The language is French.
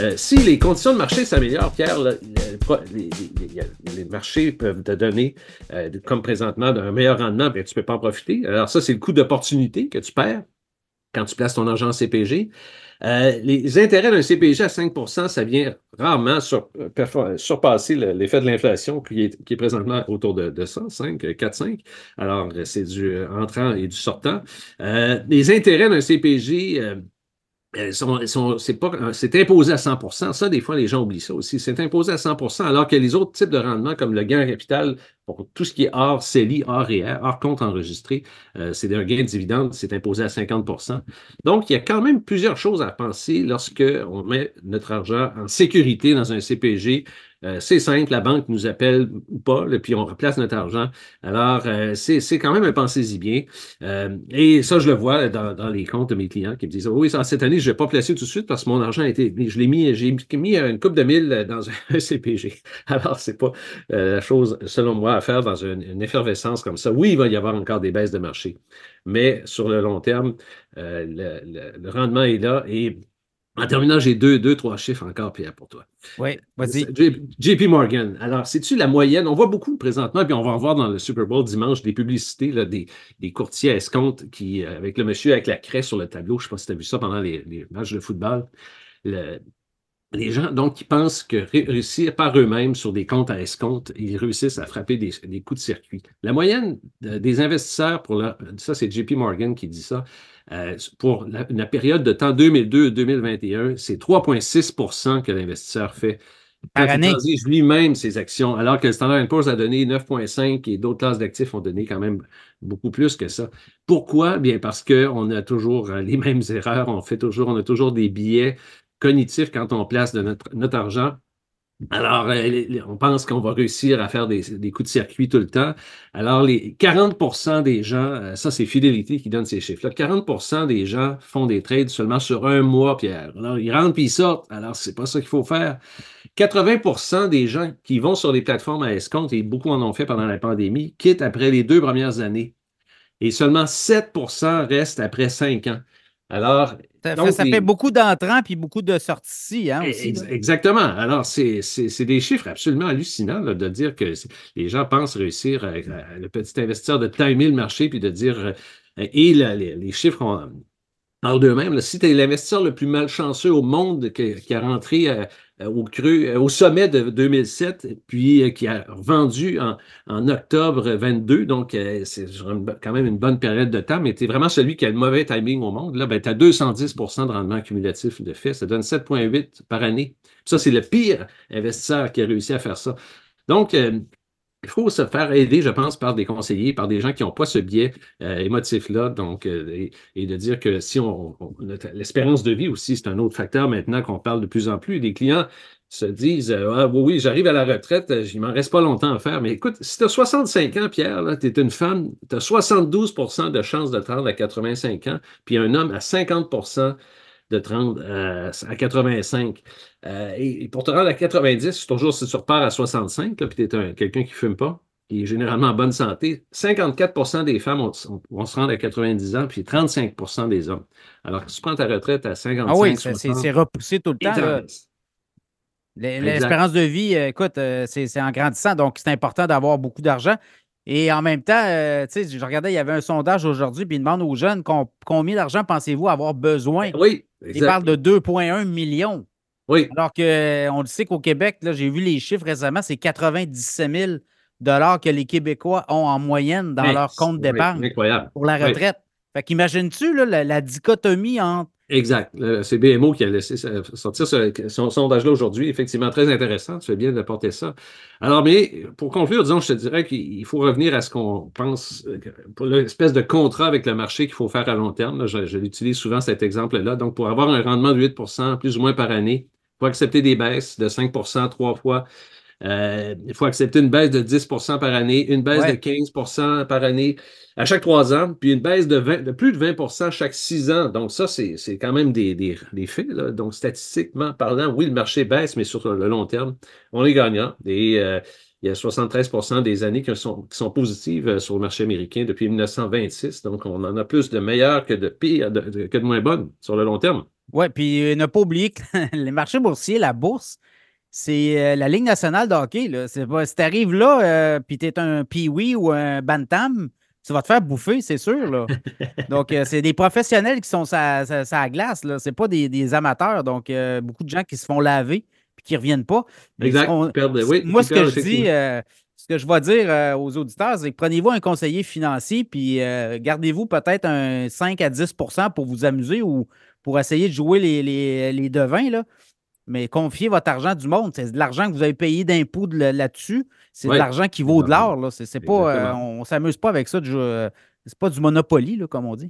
Euh, si les conditions de marché s'améliorent, Pierre, les, marchés peuvent te donner, euh, comme présentement, un meilleur rendement, bien, tu ne peux pas en profiter. Alors ça, c'est le coût d'opportunité que tu perds quand tu places ton argent en CPG. Euh, les intérêts d'un CPG à 5% ça vient rarement surpasser l'effet de l'inflation qui est, présentement autour de, de ça, 5, 4, 5. Alors, c'est du entrant et du sortant. les intérêts d'un CPG c'est imposé à 100% Ça, des fois, les gens oublient ça aussi. C'est imposé à 100% alors que les autres types de rendements, comme le gain en capital, pour tout ce qui est hors CELI, hors REER, hors compte enregistré, euh, c'est un gain de dividende, c'est imposé à 50% Donc, il y a quand même plusieurs choses à penser lorsque on met notre argent en sécurité dans un CPG euh, c'est simple, la banque nous appelle ou pas, puis on replace notre argent. Alors, euh, c'est quand même un pensez-y bien. Euh, et ça, je le vois dans, les comptes de mes clients qui me disent Oui, cette année, je ne vais pas placer tout de suite parce que mon argent a été. Je l'ai mis, j'ai mis une coupe de mille dans un CPG. Alors, c'est pas la chose, selon moi, à faire dans une, effervescence comme ça. Oui, il va y avoir encore des baisses de marché, mais sur le long terme, le, le rendement est là et en terminant, j'ai deux, deux, trois chiffres encore, Pierre, pour toi. Oui, vas-y. JP Morgan. Alors, c'est-tu la moyenne? On voit beaucoup présentement, puis on va en voir dans le Super Bowl dimanche des publicités là, des, des, courtiers à escompte qui, euh, avec le monsieur avec la craie sur le tableau, je ne sais pas si tu as vu ça pendant les, matchs de football. Les gens, donc, qui pensent que réussir par eux-mêmes sur des comptes à escompte, ils réussissent à frapper des, des coups de circuit. La moyenne des investisseurs, pour ça, c'est JP Morgan qui dit ça, euh, pour la, période de temps 2002-2021, c'est 3,6% que l'investisseur fait. Par année. Il lui-même ses actions, alors que le Standard Poor's a donné 9,5 et d'autres classes d'actifs ont donné quand même beaucoup plus que ça. Pourquoi? Bien parce qu'on a toujours euh, les mêmes erreurs, on fait toujours, on a toujours des billets cognitifs quand on place de notre, notre argent alors, euh, on pense qu'on va réussir à faire des, coups de circuit tout le temps. Alors, les 40% des gens, euh, ça c'est Fidélité qui donne ces chiffres-là, 40% des gens font des trades seulement sur un mois, Pierre. Alors, ils rentrent puis ils sortent. Alors, c'est pas ça qu'il faut faire. 80% des gens qui vont sur les plateformes à escompte, et beaucoup en ont fait pendant la pandémie, quittent après les deux premières années. Et seulement 7% restent après cinq ans. Alors, ça, fait, beaucoup d'entrants puis beaucoup de sorties. Hein, aussi, exactement. Alors, c'est des chiffres absolument hallucinants de dire que les gens pensent réussir, le petit investisseur, de timer le marché puis de dire. Euh, et les, chiffres ont, parlent d'eux-mêmes. Si tu es l'investisseur le plus malchanceux au monde qui, a rentré euh, au cru, euh, au sommet de 2007, puis euh, qui a vendu en, octobre 22. Donc, c'est quand même une bonne période de temps, mais tu vraiment celui qui a le mauvais timing au monde. Là, ben, tu as 210% de rendement cumulatif de fait. Ça donne 7,8 par année. ça, c'est le pire investisseur qui a réussi à faire ça. Donc, il faut se faire aider, je pense, par des conseillers, par des gens qui n'ont pas ce biais émotif-là. Donc, et, de dire que si on, l'espérance de vie aussi, c'est un autre facteur maintenant qu'on parle de plus en plus. Les clients se disent Ah oui, oui, j'arrive à la retraite, il m'en reste pas longtemps à faire. Mais écoute, si tu as 65 ans, Pierre, tu es une femme, tu as 72% de chances de te à 85 ans, puis un homme à 50 de 30 euh, à 85. Euh, et, pour te rendre à 90, toujours si tu repars à 65, puis tu es quelqu'un qui ne fume pas, qui est généralement en bonne santé, 54% des femmes vont, se rendre à 90 ans, puis 35% des hommes. Alors, si tu prends ta retraite à 55 Ah oui, c'est repoussé tout le temps. L'espérance de vie, euh, écoute, c'est en grandissant, donc c'est important d'avoir beaucoup d'argent. Et en même temps, tu sais, je regardais, il y avait un sondage aujourd'hui, puis il demande aux jeunes combien d'argent pensez-vous avoir besoin? Oui, il parle de 2,1 millions. Oui. Alors qu'on le sait qu'au Québec, j'ai vu les chiffres récemment, c'est 97 000 que les Québécois ont en moyenne dans leur compte d'épargne pour la retraite. Fait qu'imagines-tu la, dichotomie entre Exact. C'est BMO qui a laissé sortir son sondage-là aujourd'hui. Effectivement, très intéressant. Tu fais bien d'apporter ça. Alors, mais pour conclure, disons, je te dirais qu'il faut revenir à ce qu'on pense euh, pour l'espèce de contrat avec le marché qu'il faut faire à long terme. je, je l'utilise souvent cet exemple-là. Donc, pour avoir un rendement de 8% plus ou moins par année, il faut accepter des baisses de 5% trois fois euh, il faut accepter une baisse de 10% par année, une baisse de 15% par année à chaque trois ans, puis une baisse de, 20, de plus de 20% chaque six ans. Donc, ça, c'est quand même des, des, des faits. Là. Donc, statistiquement parlant, oui, le marché baisse, mais sur le long terme, on est gagnant. Et euh, il y a 73% des années qui sont, qui sont positives euh, sur le marché américain depuis 1926. Donc, on en a plus de meilleures que de pires, que de moins bonnes sur le long terme. Oui, puis ne pas oublier que les marchés boursiers, la bourse, c'est la Ligue nationale de hockey. Là. si tu arrives là, puis tu es un Pee-Wee ou un Bantam, tu vas te faire bouffer, c'est sûr. Là. Donc, c'est des professionnels qui sont à la glace. Ce n'est pas des, amateurs. Donc, beaucoup de gens qui se font laver puis qui ne reviennent pas. Exact. moi, ce que je dis, ce que je vais dire aux auditeurs, c'est que prenez-vous un conseiller financier, puis gardez-vous peut-être un 5 à 10% pour vous amuser ou pour essayer de jouer les, les, les devins. Là mais confiez votre argent du monde. C'est de l'argent que vous avez payé d'impôts là-dessus. C'est de l'argent qui vaut de l'or. C'est pas, euh, on ne s'amuse pas avec ça. Ce n'est pas du Monopoly, comme on dit.